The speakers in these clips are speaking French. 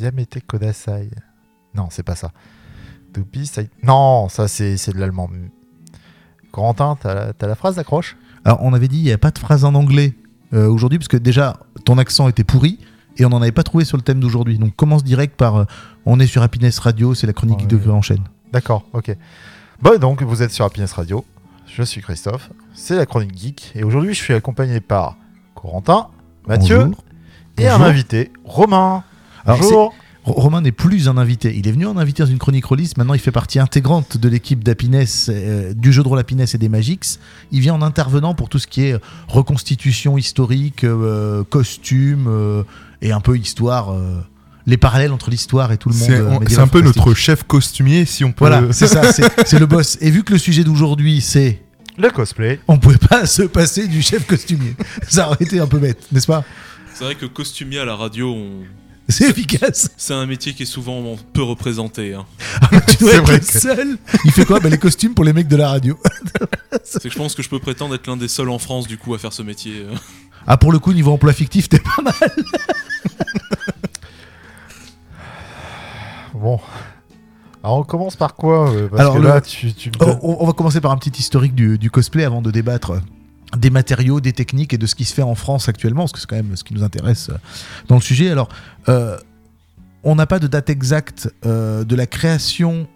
Yamete Kodasai. Non, c'est pas ça. Dubi Sai- Non, ça c'est de l'allemand. Corentin, t'as la, la phrase d'accroche? Alors, on avait dit, il n'y a pas de phrase en anglais euh, aujourd'hui, parce que déjà, ton accent était pourri, et on n'en avait pas trouvé sur le thème d'aujourd'hui. Donc, commence direct par euh, On est sur Happiness Radio, c'est la chronique Ouais. de enchaîne. D'accord, ok. Bon, donc vous êtes sur Happiness Radio. Je suis Christophe. C'est la chronique geek. Et aujourd'hui, je suis accompagné par Corentin, Mathieu Bonjour. et un invité, Romain. Alors, Bonjour. Ro- Romain n'est plus un invité. Il est venu en invité dans une chronique release. Maintenant, il fait partie intégrante de l'équipe d'Happiness, euh, du jeu de rôle Happiness et des Magix. Il vient en intervenant pour tout ce qui est reconstitution historique, euh, costume euh, et un peu histoire. euh, les parallèles entre l'histoire et tout le monde. C'est euh, un peu notre chef costumier, si on peut. Voilà, c'est ça, c'est c'est le boss. Et vu que le sujet d'aujourd'hui, c'est. Le cosplay. On pouvait pas se passer du chef costumier. Ça aurait été un peu bête, n'est-ce pas? C'est vrai que costumier à la radio, on- C'est efficace. c'est un métier qui est souvent peu représenté. hein. Tu dois C'est être vrai le que- seul. Il fait quoi? Bah, Les costumes pour les mecs de la radio. C'est que je pense que je peux prétendre être l'un des seuls en France du coup à faire ce métier. Ah, pour le coup, niveau emploi fictif, t'es pas mal. Bon. Alors on commence par quoi? Euh, Parce Alors, que le- là, tu, tu me donnes- on, on va commencer par un petit historique du, du cosplay avant de débattre des matériaux, des techniques et de ce qui se fait en France actuellement, parce que c'est quand même ce qui nous intéresse euh, dans le sujet. Alors, euh, on n'a pas de date exacte euh, de la création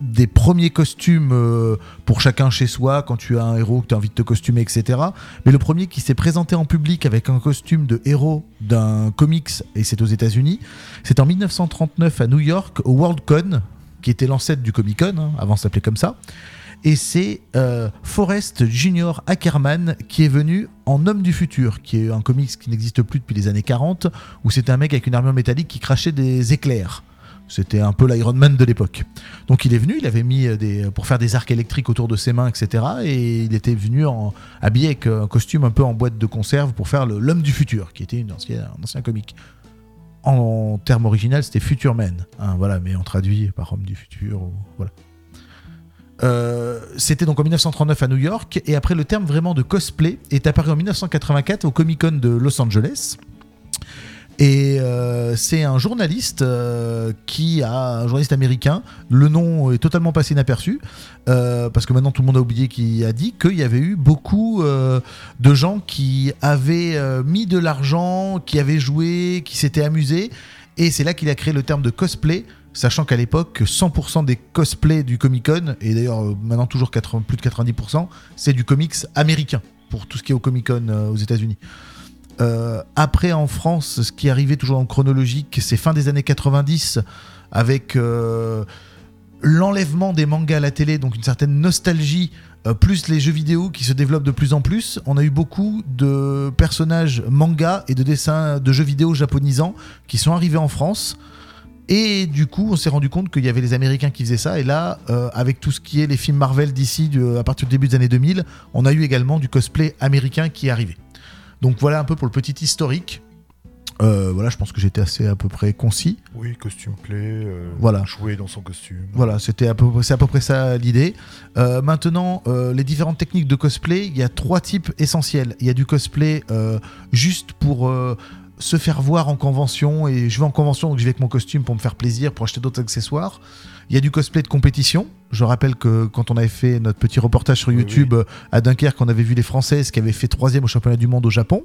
des premiers costumes pour chacun chez soi, quand tu as un héros, que tu as envie de te costumer, etc. Mais le premier qui s'est présenté en public avec un costume de héros d'un comics, et c'est aux États-Unis, c'est en 1939 à New York, au Worldcon, qui était l'ancêtre du Comic Con, hein, avant ça s'appelait comme ça. Et c'est euh, Forrest Junior Ackerman qui est venu en Homme du Futur, qui est un comics qui n'existe plus depuis les années 40, où c'était un mec avec une armure métallique qui crachait des éclairs. C'était un peu l'Iron Man de l'époque. Donc il est venu, il avait mis euh, des, pour faire des arcs électriques autour de ses mains, etc. Et il était venu en, habillé avec euh, un costume un peu en boîte de conserve pour faire l'Homme du Futur, qui était un ancien comic. En, terme original, c'était Future Man. hein, voilà, mais on traduit par Homme du Futur. voilà. Euh, c'était donc en 1939 à New York et après le terme vraiment de cosplay est apparu en 1984 au Comic Con de Los Angeles. Et euh, c'est un journaliste euh, qui a un journaliste américain. Le nom est totalement passé inaperçu parce que maintenant tout le monde a oublié qui a dit qu'il y avait eu beaucoup de gens qui avaient mis de l'argent qui avaient joué qui s'étaient amusés. Et c'est là qu'il a créé le terme de cosplay Sachant qu'à l'époque, 100% des cosplays du Comic Con, et d'ailleurs euh, maintenant toujours 80 plus de 90%, c'est du comics américain pour tout ce qui est au Comic Con euh, aux États-Unis. Euh, après, en France, ce qui arrivé toujours en chronologique, c'est fin des années 90, avec l'enlèvement des mangas à la télé, donc une certaine nostalgie, plus les jeux vidéo qui se développent de plus en plus. On a eu beaucoup de personnages manga et de dessins de jeux vidéo japonisants qui sont arrivés en France. Et du coup, on s'est rendu compte qu'il y avait les Américains qui faisaient ça. Et là, euh, avec tout ce qui est les films Marvel d'ici, à partir du début des années 2000, on a eu également du cosplay américain qui est arrivé. Donc voilà un peu pour le petit historique. Euh, voilà, je pense que j'étais assez à peu près concis. Oui, costume clé. euh, Voilà. Jouer dans son costume. Voilà, c'était à peu, c'est à peu près ça l'idée. Euh, maintenant, les différentes techniques de cosplay, il y a trois types essentiels. Il y a du cosplay juste pour se faire voir en convention, et je vais en convention, donc je vais avec mon costume pour me faire plaisir, pour acheter d'autres accessoires. Il y a du cosplay de compétition. Je rappelle que quand on avait fait notre petit reportage sur Oui, YouTube euh, à Dunkerque, on avait vu les Françaises qui avaient fait troisième au championnat du monde au Japon.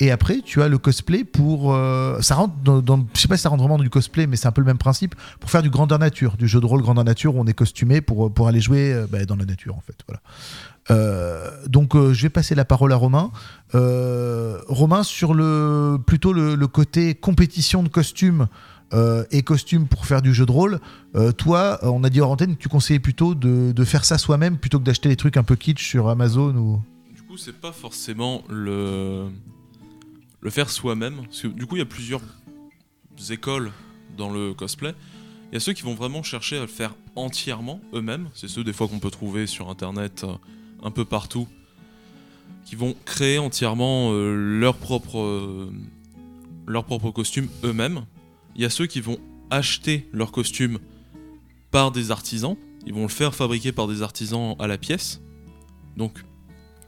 Et après, tu as le cosplay pour. euh, ça rentre dans, dans- Je sais pas si ça rentre vraiment dans du cosplay, mais c'est un peu le même principe pour faire du grandeur nature, du jeu de rôle grandeur nature où on est costumé pour, pour aller jouer euh, bah, dans la nature en fait. Voilà. Euh, donc euh, je vais passer la parole à Romain. Euh, Romain sur le plutôt le, le côté compétition de costumes euh, et costumes pour faire du jeu de rôle. euh, toi, euh, on a dit hors antenne que tu conseillais plutôt de, faire ça soi-même plutôt que d'acheter des trucs un peu kitsch sur Amazon ou. Du coup, c'est pas forcément le faire soi-même. Du coup, il y a plusieurs écoles dans le cosplay. Il y a ceux qui vont vraiment chercher à le faire entièrement eux-mêmes. C'est ceux des fois qu'on peut trouver sur internet un peu partout. Qui vont créer entièrement leur propre costume eux-mêmes. Il y a ceux qui vont acheter leur costume par des artisans. Ils vont le faire fabriquer par des artisans à la pièce. Donc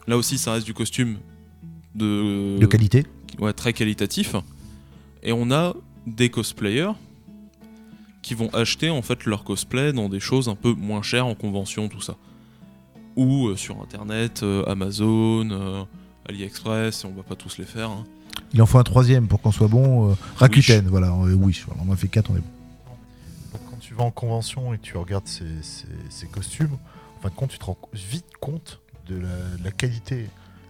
là aussi, ça reste du costume de, de qualité ouais, très qualitatif. Et on a des cosplayers qui vont acheter en fait leur cosplay dans des choses un peu moins chères en convention, tout ça. Ou euh, sur internet, euh, Amazon, euh, AliExpress, on va pas tous les faire. hein. Il en faut un troisième pour qu'on soit bon. euh, Rakuten, voilà. Wish. Voilà, on en a fait quatre, on est bon. Donc, quand tu vas en convention et que tu regardes ces, ces- ces costumes, en fin de compte, tu te rends vite compte de la, de la qualité.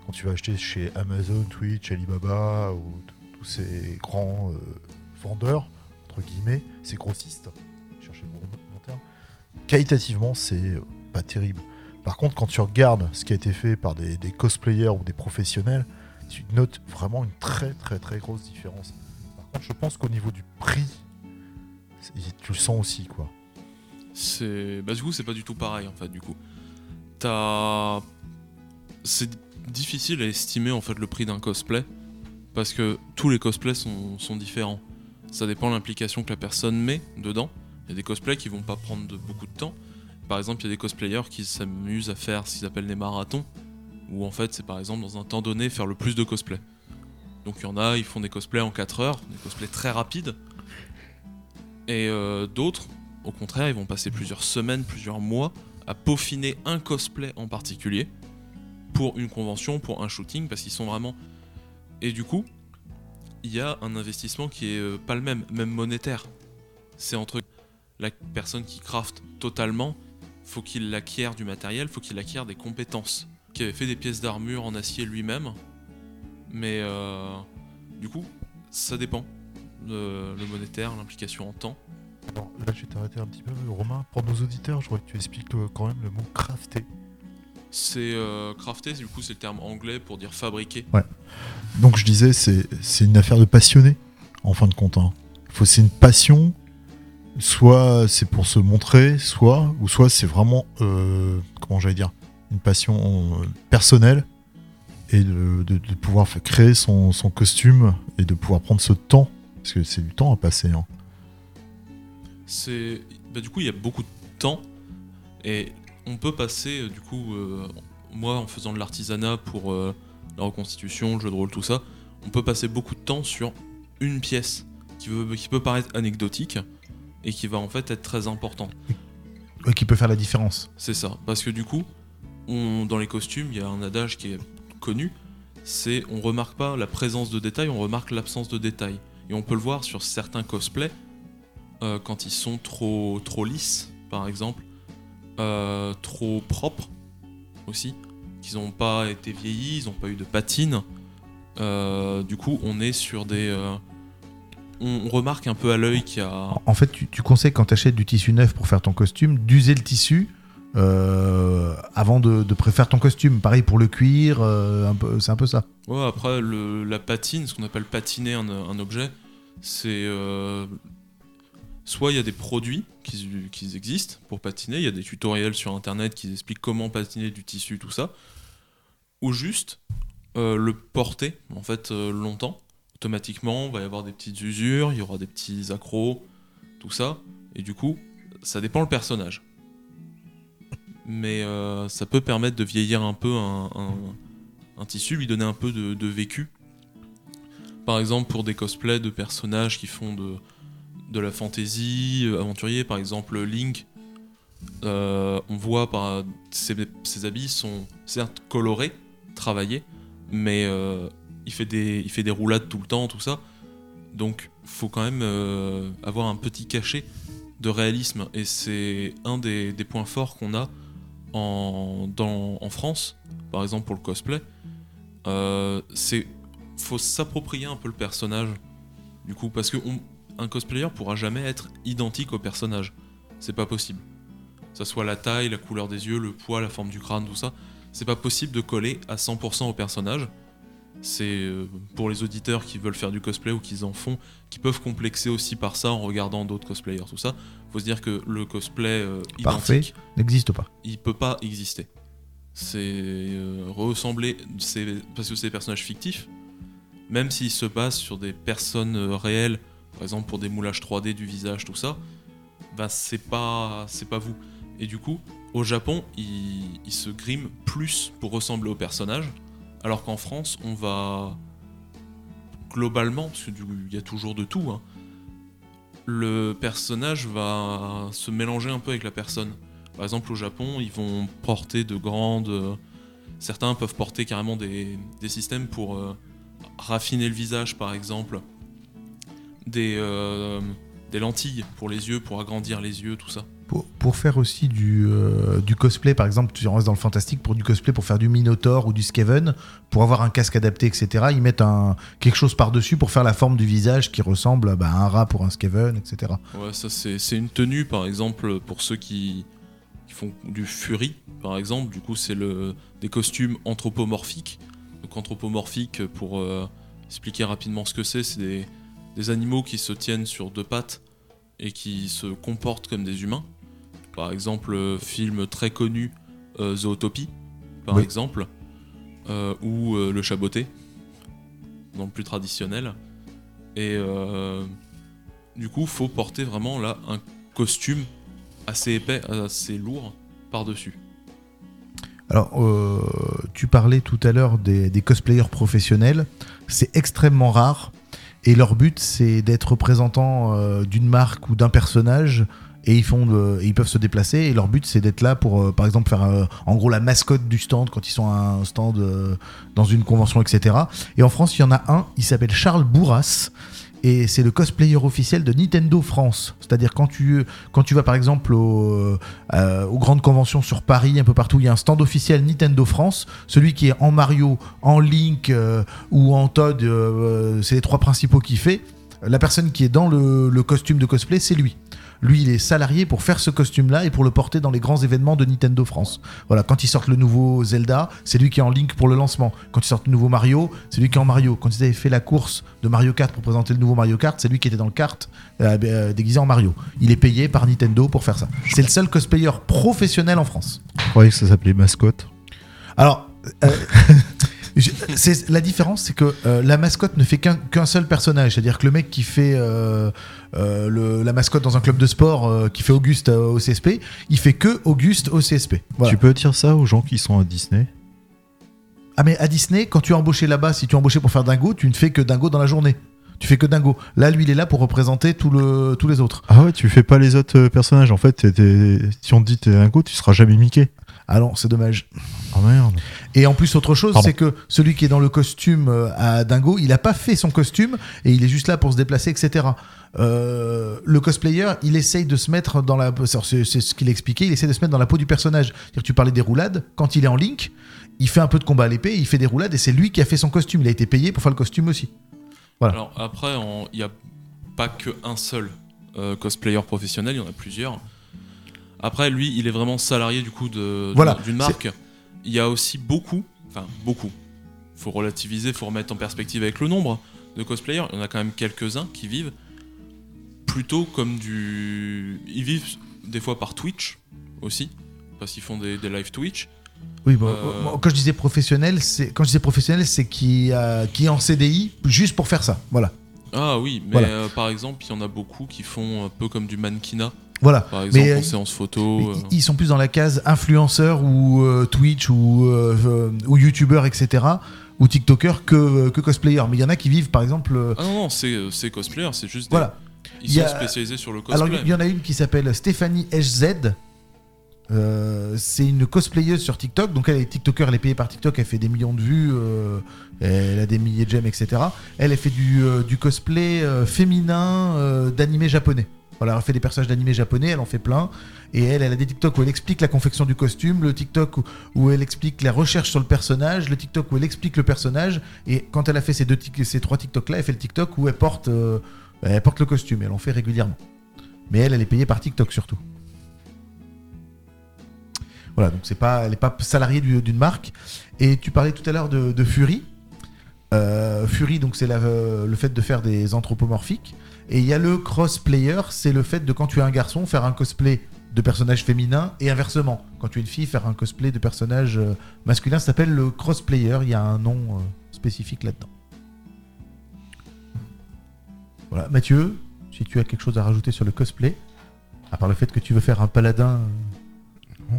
Quand tu vas acheter chez Amazon, Twitch, Alibaba ou tous ces grands euh, vendeurs, entre guillemets, ces grossistes, cherchez le bon, bon terme, qualitativement, c'est pas terrible. Par contre, quand tu regardes ce qui a été fait par des, des cosplayers ou des professionnels, tu notes vraiment une très très très grosse différence. Par contre, je pense qu'au niveau du prix, tu le sens aussi, quoi. C'est. Bah, du coup, c'est pas du tout pareil en fait, du coup. C'est difficile à estimer en fait le prix d'un cosplay parce que tous les cosplays sont, différents. Ça dépend de l'implication que la personne met dedans. Il y a des cosplays qui vont pas prendre beaucoup de temps. Par exemple, il y a des cosplayers qui s'amusent à faire ce qu'ils appellent des marathons, où en fait, c'est par exemple dans un temps donné faire le plus de cosplays. Donc il y en a, ils font des cosplays en 4 heures, des cosplays très rapides. Et euh, d'autres, au contraire, ils vont passer plusieurs semaines, plusieurs mois à peaufiner un cosplay en particulier pour une convention, pour un shooting, parce qu'ils sont vraiment. Et du coup, il y a un investissement qui est euh, pas le même, même monétaire. C'est entre la personne qui craft totalement, faut qu'il acquiert du matériel, faut qu'il acquiert des compétences. Qui avait fait des pièces d'armure en acier lui-même, mais euh, du coup, ça dépend. Le, le monétaire, l'implication en temps. Alors là, je vais t'arrêter un petit peu, Romain. Pour nos auditeurs, je voudrais que tu expliques quand même le mot crafter. C'est euh, crafter, du coup, c'est le terme anglais pour dire fabriquer. Donc je disais, c'est c'est une affaire de passionné, en fin de compte. hein. Faut c'est une passion. Soit c'est pour se montrer, soit ou soit c'est vraiment euh, comment j'allais dire une passion euh, personnelle et de, de- de pouvoir créer son, son costume et de pouvoir prendre ce temps parce que c'est du temps à passer. hein. C'est, bah, du coup, il y a beaucoup de temps et on peut passer, euh, du coup, euh, moi, en faisant de l'artisanat pour euh, la reconstitution, le jeu de rôle, tout ça, on peut passer beaucoup de temps sur une pièce qui, veut, qui peut paraître anecdotique et qui va en fait être très importante. Ouais, qui peut faire la différence. C'est ça, parce que du coup, dans les costumes, il y a un adage qui est connu, c'est on remarque pas la présence de détails, on remarque l'absence de détails. Et on peut le voir sur certains cosplays, euh, quand ils sont trop, trop lisses, par exemple, euh, trop propres aussi, qu'ils n'ont pas été vieillis, ils n'ont pas eu de patine. Euh, du coup, on est sur des... on, remarque un peu à l'œil qu'il y a... En- En fait, tu, tu conseilles quand tu achètes du tissu neuf pour faire ton costume, d'user le tissu euh, avant de, de ton costume. Pareil pour le cuir, euh, c'est un peu ça. Ouais, après, la patine, ce qu'on appelle patiner un, objet, c'est. euh, soit il y a des produits qui, qui existent pour patiner, il y a des tutoriels sur internet qui expliquent comment patiner du tissu, tout ça, ou juste le porter, en fait, longtemps. Automatiquement, il va y avoir des petites usures, il y aura des petits accros, tout ça, et du coup, ça dépend le personnage. Mais euh, ça peut permettre de vieillir un peu un- tissu, lui donner un peu de, vécu. Par exemple, pour des cosplays de personnages qui font de, de la fantasy, euh, aventurier, par exemple Link, euh, on voit par ses, ses habits sont certes colorés, travaillés, mais euh, il, fait des, il fait des roulades tout le temps, tout ça. Donc, faut quand même avoir un petit cachet de réalisme, et c'est un des points forts qu'on a en, dans- en France, par exemple pour le cosplay. Euh, c'est faut s'approprier un peu le personnage du coup parce que on- un cosplayer pourra jamais être identique au personnage c'est pas possible que ça soit la taille la couleur des yeux le poids la forme du crâne tout ça c'est pas possible de coller à 100% au personnage c'est euh, pour les auditeurs qui veulent faire du cosplay ou qui en font qui peuvent complexer aussi par ça en regardant d'autres cosplayers tout ça faut se dire que le cosplay euh, Parfait. N'existe pas. il peut pas exister. C'est euh, ressembler, c'est parce que c'est des personnages fictifs, même s'ils se basent sur des personnes réelles, par exemple pour des moulages 3D du visage, tout ça, bah c'est pas, c'est pas vous. Et du coup, au Japon, ils, ils se griment plus pour ressembler au personnage, alors qu'en France, on va globalement, parce qu'il y a toujours de tout, hein, le personnage va se mélanger un peu avec la personne. Par exemple, au Japon, ils vont porter de grandes. euh, certains peuvent porter carrément des, systèmes pour euh, raffiner le visage, par exemple. Euh, des lentilles pour les yeux, pour agrandir les yeux, tout ça. Pour, faire aussi du, euh, du cosplay, par exemple, tu restes dans le fantastique, pour du cosplay, pour faire du Minotaur ou du Skaven, pour avoir un casque adapté, etc., ils mettent quelque chose par-dessus pour faire la forme du visage qui ressemble bah, à un rat pour un Skaven, etc. Ouais, ça c'est une tenue par exemple pour ceux qui, font du fury par exemple. Du coup, c'est des costumes anthropomorphiques. Donc anthropomorphique pour euh, expliquer rapidement ce que c'est, c'est des animaux qui se tiennent sur deux pattes et qui se comportent comme des humains. Par exemple, euh, film très connu euh, Zootopie par Oui. exemple euh, ou le chaboté dans le plus traditionnel. Et du coup, faut porter vraiment là un costume assez épais, assez lourd par-dessus. Alors, euh, tu parlais tout à l'heure des, des cosplayers professionnels. C'est extrêmement rare. Et leur but, c'est d'être représentant euh, d'une marque ou d'un personnage. Et ils, font ils peuvent se déplacer. Et leur but, c'est d'être là pour, euh, par exemple, faire euh, en gros la mascotte du stand quand ils sont à un stand euh, dans une convention, etc. Et en France, il y en a un. Il s'appelle Charles Bourras. Et c'est le cosplayer officiel de Nintendo France. C'est-à-dire quand tu, quand tu vas par exemple au, aux grandes conventions sur Paris, un peu partout, il y a un stand officiel Nintendo France. Celui qui est en Mario, en Link ou en Todd, c'est les trois principaux qu'il fait. La personne qui est dans le costume de cosplay, c'est lui. Lui, il est salarié pour faire ce costume-là et pour le porter dans les grands événements de Nintendo France. Voilà, quand ils sortent le nouveau Zelda, c'est lui qui est en Link pour le lancement. Quand ils sortent le nouveau Mario, c'est lui qui est en Mario. Quand ils avaient fait la course de Mario Kart pour présenter le nouveau Mario Kart, c'est lui qui était dans le kart euh, euh, déguisé en Mario. Il est payé par Nintendo pour faire ça. C'est le seul cosplayer professionnel en France. Je croyais que ça s'appelait mascotte? Alors, euh, c'est- la différence, c'est que euh, la mascotte ne fait qu'un seul personnage. C'est-à-dire que le mec qui fait euh, euh, le- la mascotte dans un club de sport, qui fait Auguste au CSP, il fait que Auguste au CSP. Voilà. Tu peux dire ça aux gens qui sont à Disney? Ah, mais à Disney, quand tu es embauché là-bas, si tu es embauché pour faire Dingo, tu ne fais que Dingo dans la journée. Tu fais que Dingo. Là, lui, il est là pour représenter tout le, tous les autres. Ah ouais, tu fais pas les autres personnages. En fait, si on te dit t'es un go, tu seras jamais Mickey. Ah non, c'est dommage. Oh merde. Et en plus, autre chose, c'est que celui qui est dans le costume euh, à Dingo, il n'a pas fait son costume et il est juste là pour se déplacer, etc. Euh, le cosplayer, il essaye de se mettre dans la. C'est c'est ce qu'il expliquait, il essaie de se mettre dans la peau du personnage. Que tu parlais des roulades, quand il est en Link, il fait un peu de combat à l'épée, il fait des roulades et c'est lui qui a fait son costume. Il a été payé pour faire le costume aussi. Voilà. Alors après, il n'y a pas qu'un seul euh, cosplayer professionnel, il y en a plusieurs. Après, lui, il est vraiment salarié du coup Voilà, d'une marque. Il y a aussi beaucoup, enfin beaucoup, faut relativiser, faut remettre en perspective avec le nombre de cosplayers. Il y en a quand même quelques-uns qui vivent plutôt comme du. Ils vivent des fois par Twitch aussi, parce qu'ils font des, des live Twitch. Oui, bon, Euh, quand je disais professionnel, c'est quand je disais professionnel, c'est qui, euh, qui est en CDI juste pour faire ça. Voilà. Ah oui, mais Voilà. euh, par exemple, il y en a beaucoup qui font un peu comme du mannequinat, Voilà. par exemple Mais, euh, en séance photo. Euh. ils- sont plus dans la case influenceur ou euh, Twitch ou, euh, euh, ou youtubeur, etc. ou tiktoker que, que cosplayer. Mais il y en a qui vivent, par exemple. euh, Ah non, non, c'est euh, c'est cosplayer, c'est juste. des- voilà. Ils Il y sont a- spécialisés sur le Alors, cosplay. il y en a une qui s'appelle Stéphanie HZ. Euh, c'est une cosplayeuse sur TikTok, donc elle est TikToker, elle est payée par TikTok, elle fait des millions de vues, euh, elle a des milliers de j'aime, etc. Elle, elle fait du, euh, du cosplay euh, féminin euh, d'animé japonais. Voilà, elle fait des personnages d'animé japonais, elle en fait plein. Et elle, elle a des TikTok où elle explique la confection du costume, le TikTok où, où elle explique la recherche sur le personnage, le TikTok où elle explique le personnage. Et quand elle a fait ces, deux, ces trois TikTok là, elle fait le TikTok où elle porte, euh, elle porte le costume. Elle en fait régulièrement. Mais elle, elle est payée par TikTok surtout. Voilà, donc pas, elle n'est pas salariée du- d'une marque. Et tu parlais tout à l'heure de, Fury. Euh, Fury, donc c'est euh, le fait de faire des anthropomorphiques. Et il y a le crossplayer, c'est le fait de quand tu es un garçon faire un cosplay de personnage féminin et inversement. Quand tu es une fille, faire un cosplay de personnage euh, masculin, ça s'appelle le crossplayer. Il y a un nom euh, spécifique là-dedans. Voilà, Mathieu, si tu as quelque chose à rajouter sur le cosplay, à part le fait que tu veux faire un paladin. euh,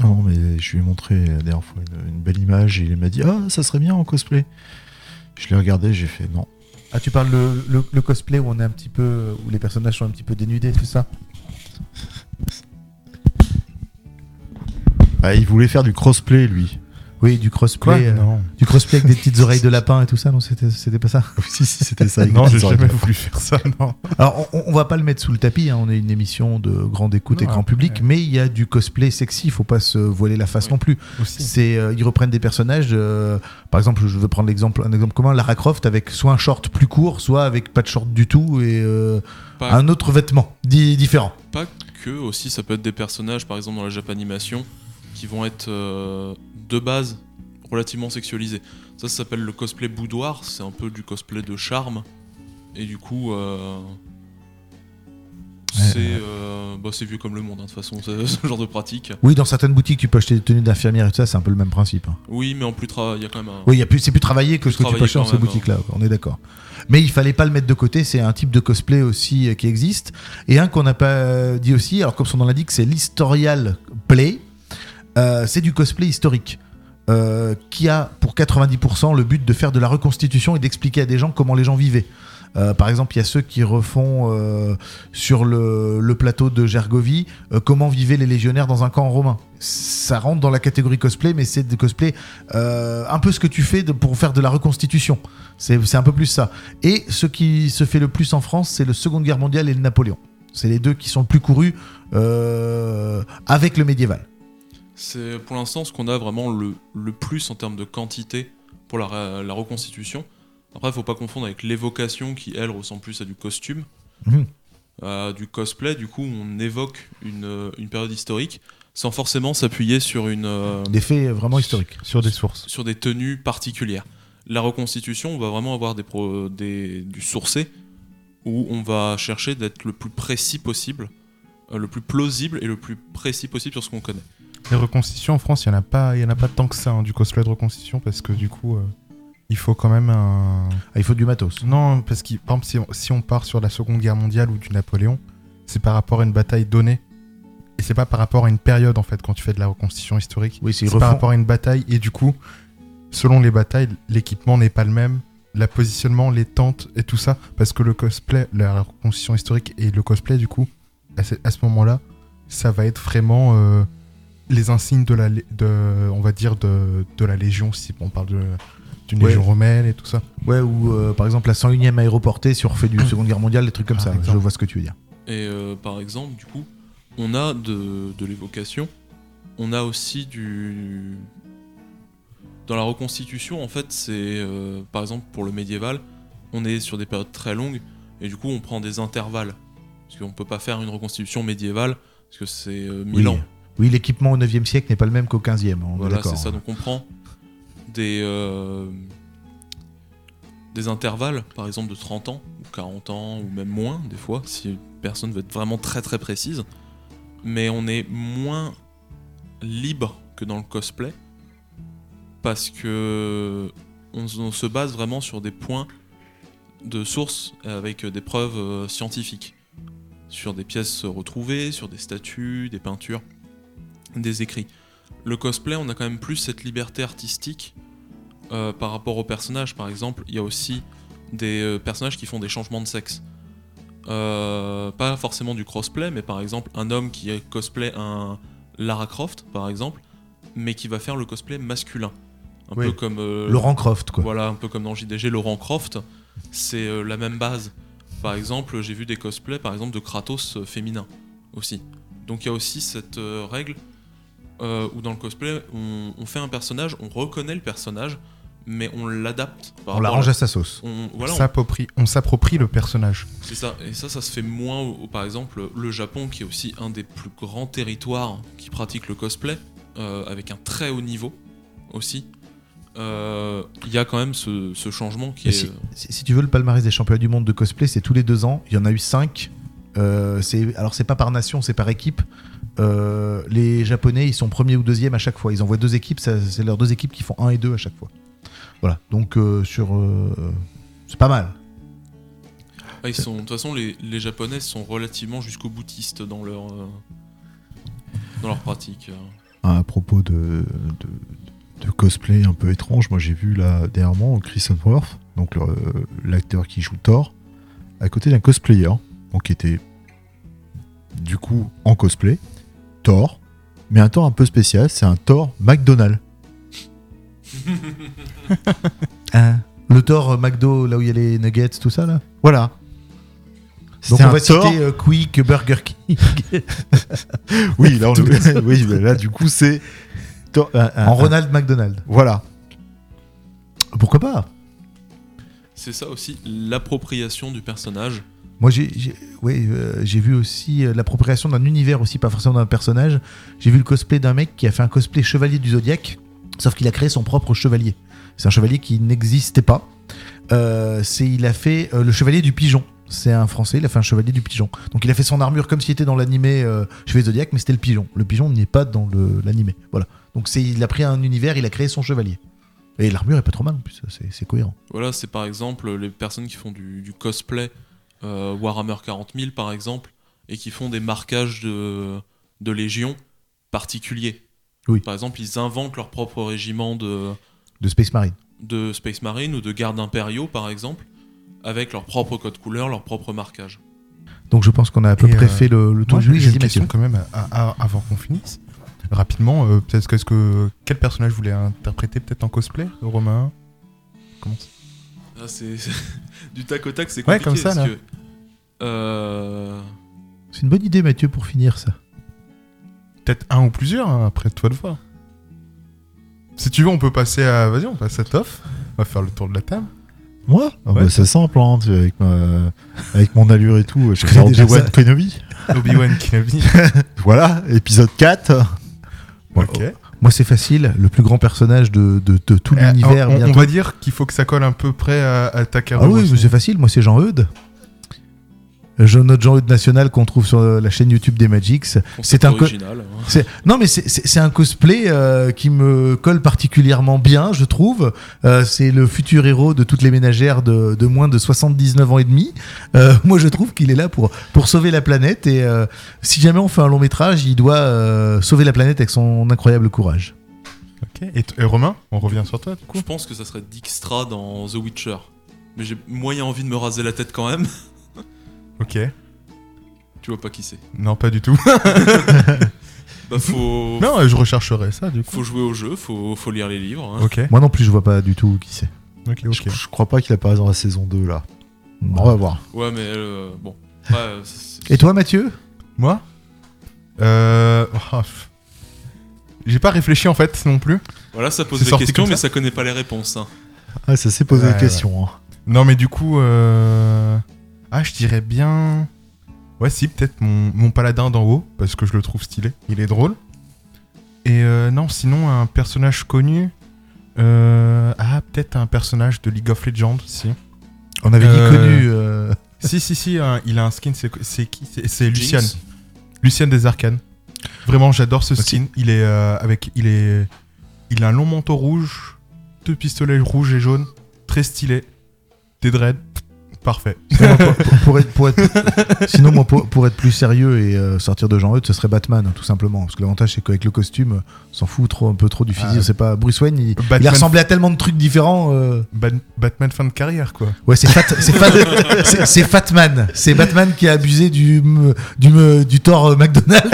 Non, mais je lui ai montré la dernière fois une, une belle image et il m'a dit Ah, ça serait bien en cosplay. Je l'ai regardé, j'ai fait non. Ah, tu parles le, le, cosplay où on est un petit peu, où les personnages sont un petit peu dénudés, c'est ça? Ah, il voulait faire du crossplay, lui. Oui, du crossplay, euh, du crossplay avec des petites oreilles de lapin et tout ça, non C'était c'était pas ça? Si, si, c'était ça. Non, j'ai jamais voulu faire ça, non. Alors, on, on va pas le mettre sous le tapis, hein, on est une émission de grande écoute et grand public, ouais. mais il y a du cosplay sexy, faut pas se voiler la face Oui. non plus. Aussi. C'est, euh, ils reprennent des personnages, euh, par exemple, je veux prendre l'exemple, un exemple commun, Lara Croft avec soit un short plus court, soit avec pas de short du tout et euh, un autre vêtement di- différent. pas que aussi, ça peut être des personnages, par exemple dans la Japanimation, qui vont être euh, de base relativement sexualisés. Ça, ça s'appelle le cosplay boudoir, c'est un peu du cosplay de charme. Et du coup, euh, c'est euh, bah, c'est vieux comme le monde, hein, de toute façon, ce genre de pratique. Oui, dans certaines boutiques, tu peux acheter des tenues d'infirmière et tout ça, c'est un peu le même principe. hein. Oui, mais en plus, il y a quand même un. Oui, il y a plus, c'est plus travaillé que ce que tu peux acheter dans ces même, boutiques-là, on est d'accord. Mais il fallait pas le mettre de côté, c'est un type de cosplay aussi qui existe. Et un qu'on n'a pas dit aussi, alors comme son nom l'indique, c'est l'historial play. Euh, c'est du cosplay historique. euh, qui a pour 90% le but de faire de la reconstitution et d'expliquer à des gens comment les gens vivaient. Euh, par exemple, il y a ceux qui refont sur le, plateau de Gergovie comment vivaient les légionnaires dans un camp romain. Ça rentre dans la catégorie cosplay, mais c'est des cosplay un peu ce que tu fais de- pour faire de la reconstitution. C'est un peu plus ça. Et ce qui se fait le plus en France, c'est le Seconde Guerre mondiale et le Napoléon. C'est les deux qui sont le plus courus avec le médiéval. C'est pour l'instant ce qu'on a vraiment le, le plus en termes de quantité pour la, reconstitution. Après, il faut pas confondre avec l'évocation qui, elle, ressemble plus à du costume, Mhm. à du cosplay. Du coup, on évoque une, une période historique sans forcément s'appuyer sur, une, euh, Des faits vraiment historiques. Sur des sources. sur des tenues particulières. La reconstitution, on va vraiment avoir des pro- des, du sourcé où on va chercher d'être le plus précis possible, euh, le plus plausible et le plus précis possible sur ce qu'on connaît. Les reconstitutions en France, il n'y en, a pas- y en a pas tant que ça, hein, du cosplay de reconstitution, parce que du coup, euh, il faut quand même un. Ah, il faut du matos. Non, parce que par exemple, si on, si on part sur la Seconde Guerre mondiale ou du Napoléon, c'est par rapport à une bataille donnée. Et c'est pas par rapport à une période, en fait, quand tu fais de la reconstitution historique. Oui, c'est par rapport à une bataille, et du coup, selon les batailles, l'équipement n'est pas le même, le positionnement, les tentes et tout ça, parce que le cosplay, la reconstitution historique et le cosplay, du coup, à ce, à ce moment-là, ça va être vraiment euh, les insignes de la, lé- de, on va dire, de, de la Légion, si on parle de- d'une Ouais. Légion romaine et tout ça. Ouais, ou euh, par exemple la 101e aéroportée, si on refait du Seconde Guerre mondiale, des trucs comme ça. Je vois ce que tu veux dire. Et euh, par exemple, du coup, on a de, de l'évocation, on a aussi du... Dans la reconstitution, en fait, c'est... euh, par exemple, pour le médiéval, on est sur des périodes très longues, et du coup, on prend des intervalles. Parce qu'on peut pas faire une reconstitution médiévale, parce que c'est euh, 1000 Oui. ans. Oui, l'équipement au 9e siècle n'est pas le même qu'au 15e. On Voilà, c'est ça. Donc on prend des, euh, des intervalles, par exemple de 30 ans, ou 40 ans, ou même moins, des fois, si une personne veut être vraiment très très précise. Mais on est moins libre que dans le cosplay, parce que on, s- on se base vraiment sur des points de source avec des preuves euh, scientifiques. Sur des pièces retrouvées, sur des statues, des peintures, des écrits le cosplay, on a quand même plus cette liberté artistique euh, par rapport aux personnages. Par exemple, il y a aussi des euh, personnages qui font des changements de sexe. Euh, pas forcément du crossplay, mais par exemple, un homme qui est cosplay un Lara Croft, par exemple, mais qui va faire le cosplay masculin. Un Oui. peu comme. euh, Laurent Croft, quoi. voilà, un peu comme dans JDG, Laurent Croft, c'est euh, la même base. Par exemple, j'ai vu des cosplays, par exemple, de Kratos féminin aussi. Donc il y a aussi cette règle euh, où dans le cosplay, on, on fait un personnage, on reconnaît le personnage, mais on l'adapte. On l'arrange à- sa sauce. on- voilà, On on- s'approprie- le personnage. c'est ça. Et ça, ça se fait moins, au- au- par exemple, le Japon, qui est aussi un des plus grands territoires qui pratique le cosplay, euh, avec un très haut niveau aussi. Euh, Il y a quand même ce, ce changement qui est. si, si- si tu veux, le palmarès des championnats du monde de cosplay, c'est tous les deux ans. Il y en a eu cinq. Euh, alors, c'est pas par nation, c'est par équipe. Euh, les Japonais, ils sont premiers ou deuxièmes à chaque fois. Ils envoient deux équipes, c'est leurs deux équipes qui font un et deux à chaque fois. Voilà, donc euh, sur. euh, c'est pas mal. Ah, ils sont, de toute façon, les, les Japonais sont relativement jusqu'au boutiste dans leur, euh, dans leur pratique. À propos de, de, de cosplay un peu étrange, moi j'ai vu là dernièrement Chris Hemsworth donc l'acteur qui joue Thor, à côté d'un cosplayer, donc qui était du coup en cosplay, Thor, mais un Thor un peu spécial, c'est un Thor McDonald. Hein le Thor euh, McDo, là où il y a les nuggets, tout ça là Voilà. Donc on un va Thor. citer euh, Quick, Burger King. Oui, là, on le- oui, là du coup c'est un- un- en un- Ronald McDonald. Voilà. Pourquoi pas? C'est ça aussi, l'appropriation du personnage. Moi, euh, j'ai vu aussi euh, l'appropriation d'un univers aussi, pas forcément d'un personnage. J'ai vu le cosplay d'un mec qui a fait un cosplay chevalier du Zodiaque, sauf qu'il a créé son propre chevalier. C'est un chevalier qui n'existait pas. Euh, c'est il a fait euh, le chevalier du pigeon. C'est un français, il a fait un chevalier du pigeon. Donc il a fait son armure comme s'il était dans l'animé Chevalier Zodiac, mais c'était le pigeon. Le pigeon n'est pas dans l'animé. Voilà. Donc il a pris un univers, il a créé son chevalier. Et l'armure est pas trop mal en plus, c'est cohérent. Voilà, c'est par exemple les personnes qui font du cosplay euh, Warhammer 40 000 par exemple, et qui font des marquages de, de légions particuliers. Oui. Par exemple, ils inventent leur propre régiment de, De Space Marine. de Space Marine ou de gardes impériaux par exemple, avec leur propre code couleur, leur propre marquage. Donc je pense qu'on a à peu Et, près euh, fait le, le tour j'ai une question quand même à- à- avant qu'on finisse. Rapidement, euh, peut-être que, est-ce que quel personnage vous voulez interpréter peut-être en cosplay, Romain? Comment ça Ah, c'est du tac au tac, c'est Ouais, compliqué comme ça, parce là. que euh, C'est une bonne idée, Mathieu, pour finir ça. Peut-être un ou plusieurs, hein, après toi de voir. Si tu veux, on peut passer à. Vas-y, on passe à Toff. On va faire le tour de la table. Moi? Ah Ouais. bah, C'est simple, hein, tu sais, avec, ma- avec mon allure et tout. Je déjà Obi-Wan. Kenobi. Obi-Wan Kenobi. Voilà, épisode 4. ok. Moi, c'est facile. Le plus grand personnage de, de- de tout Euh, l'univers. on, on va dire qu'il faut que ça colle un peu près à, à ta Ah oui, c'est facile. Moi, c'est Jean-Eudes. Je- Notre Jean-Eudes national qu'on trouve sur euh, la chaîne YouTube des Magix. C'est un original. hein. C'est- Non, mais c'est- un cosplay euh, qui me colle particulièrement bien, je trouve. Euh, c'est le futur héros de toutes les ménagères de, de moins de 79 ans et demi. Euh, moi, je trouve qu'il est là pour, pour sauver la planète. Et euh, si jamais on fait un long métrage, il doit euh, sauver la planète avec son incroyable courage. Ok. Et, Romain, on revient sur toi du coup Je pense que ça serait Dijkstra dans The Witcher. Mais j'ai moyen envie de me raser la tête quand même. Ok. Tu vois pas qui c'est. Non, pas du tout. Bah faut, non, je rechercherai ça du coup. faut jouer au jeu, faut, faut lire les livres. hein. Ok. Moi non plus, je vois pas du tout qui c'est. Ok, ok. Je, je crois pas qu'il apparaisse dans la saison 2 là. On va voir. Ouais, mais euh, bon. Et toi, Mathieu? Moi? Euh. oh. J'ai pas réfléchi en fait non plus. Voilà, ça pose des questions, mais ça ça connaît pas les réponses. hein. Ah, ça s'est posé Ouais, des questions. hein. Non, mais du coup, euh... ah, je dirais bien. Ouais, si, peut-être mon, mon paladin d'en haut, parce que je le trouve stylé. Il est drôle. Et euh, non, sinon, un personnage connu. euh, Ah, peut-être un personnage de League of Legends, si. On avait dit Euh, connu. euh, si, si, si, un- il a un skin, c'est qui? C'est- Lucian. Lucian des Arcanes. Vraiment, j'adore ce Ok. skin. Il est euh, avec, il est, il a un long manteau rouge, deux pistolets rouges et jaunes, très stylé, des dreads, parfait. Sinon, moi, pour, pour être, pour être- sinon, moi, pour, pour être plus sérieux et euh, sortir de Jean-Eudes, ce serait Batman, tout simplement. Parce que l'avantage, c'est qu'avec le costume, euh, on s'en fout trop, un peu trop du physique. Ah. c'est pas Bruce Wayne, il, il Batman- a ressemblé à tellement de trucs différents. euh. Bat- Batman fin de carrière, quoi. Ouais, c'est Fat, c'est Fat- c'est- c'est Fatman. C'est Batman qui a abusé du, du, du Thor McDonald.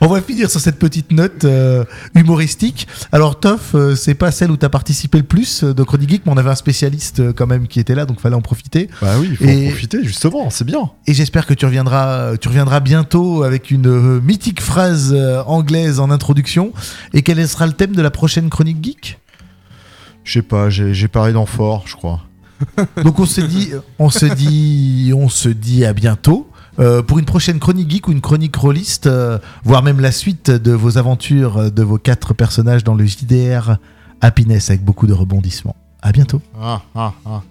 On va finir sur cette petite note euh, humoristique. Alors, Toff, euh, c'est pas celle où tu as participé le plus euh, de Chronique Geek, mais on avait un spécialiste quand même qui était là, donc fallait en profiter. Bah oui, il faut Et- en profiter justement, c'est bien. Et j'espère que tu reviendras, tu reviendras bientôt avec une mythique phrase anglaise en introduction. Et quel sera le thème de la prochaine Chronique Geek? Je sais pas, j'ai j'ai parlé d'enfort, je crois. Donc on se dit, on se dit, on se dit à bientôt. Euh, pour une prochaine chronique geek ou une chronique rôliste, euh, voire même la suite de vos aventures euh, de vos quatre personnages dans le JDR Happiness avec beaucoup de rebondissements. À bientôt. Ah, ah, ah.